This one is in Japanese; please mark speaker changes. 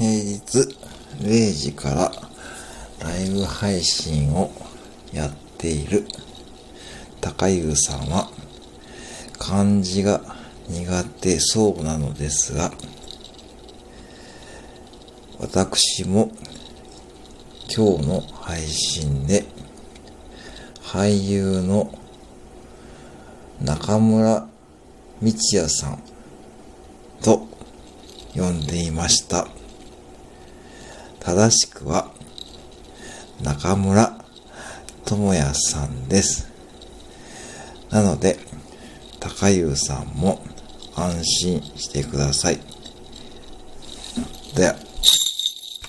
Speaker 1: 平日0時からライブ配信をやっている高優さんは漢字が苦手そうなのですが私も今日の配信で俳優の中村道也さんと呼んでいました。正しくは中村智也さんです。なので、高優さんも安心してください。では。